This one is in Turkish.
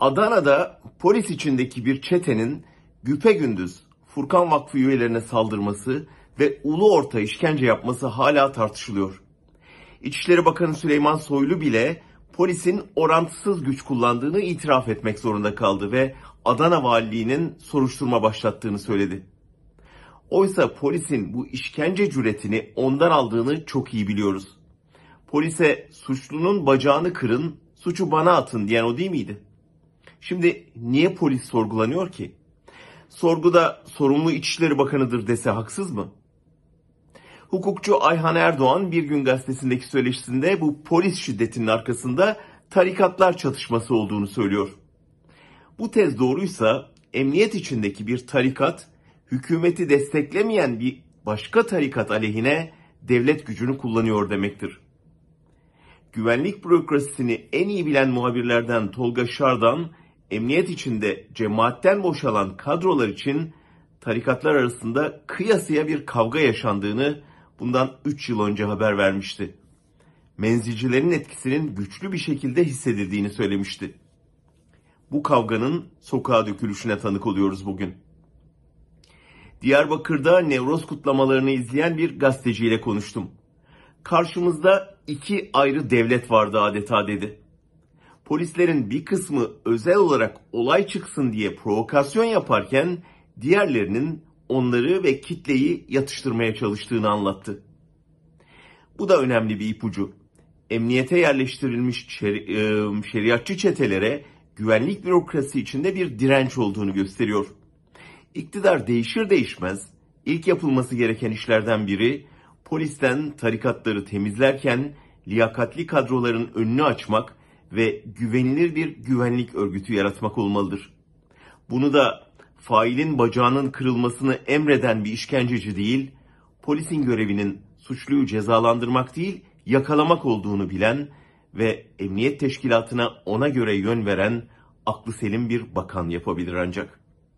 Adana'da polis içindeki bir çetenin güpegündüz Furkan Vakfı üyelerine saldırması ve ulu orta işkence yapması hala tartışılıyor. İçişleri Bakanı Süleyman Soylu bile polisin orantısız güç kullandığını itiraf etmek zorunda kaldı ve Adana Valiliğinin soruşturma başlattığını söyledi. Oysa polisin bu işkence cüretini ondan aldığını çok iyi biliyoruz. Polise suçlunun bacağını kırın, suçu bana atın diyen o değil miydi? Şimdi niye polis sorgulanıyor ki? Sorguda sorumlu İçişleri Bakanı'dır dese haksız mı? Hukukçu Ayhan Erdoğan bir gün gazetesindeki söyleşisinde bu polis şiddetinin arkasında tarikatlar çatışması olduğunu söylüyor. Bu tez doğruysa emniyet içindeki bir tarikat hükümeti desteklemeyen bir başka tarikat aleyhine devlet gücünü kullanıyor demektir. Güvenlik bürokrasisini en iyi bilen muhabirlerden Tolga Şardan, emniyet içinde cemaatten boşalan kadrolar için tarikatlar arasında kıyasıya bir kavga yaşandığını bundan 3 yıl önce haber vermişti. Menzilcilerin etkisinin güçlü bir şekilde hissedildiğini söylemişti. Bu kavganın sokağa dökülüşüne tanık oluyoruz bugün. Diyarbakır'da Nevroz kutlamalarını izleyen bir gazeteciyle konuştum. Karşımızda iki ayrı devlet vardı adeta dedi. Polislerin bir kısmı özel olarak olay çıksın diye provokasyon yaparken diğerlerinin onları ve kitleyi yatıştırmaya çalıştığını anlattı. Bu da önemli bir ipucu. Emniyete yerleştirilmiş şeri, e, şeriatçı çetelere güvenlik bürokrasi içinde bir direnç olduğunu gösteriyor. İktidar değişir değişmez ilk yapılması gereken işlerden biri polisten tarikatları temizlerken liyakatli kadroların önünü açmak ve güvenilir bir güvenlik örgütü yaratmak olmalıdır. Bunu da failin bacağının kırılmasını emreden bir işkenceci değil, polisin görevinin suçluyu cezalandırmak değil, yakalamak olduğunu bilen ve emniyet teşkilatına ona göre yön veren aklı selim bir bakan yapabilir ancak.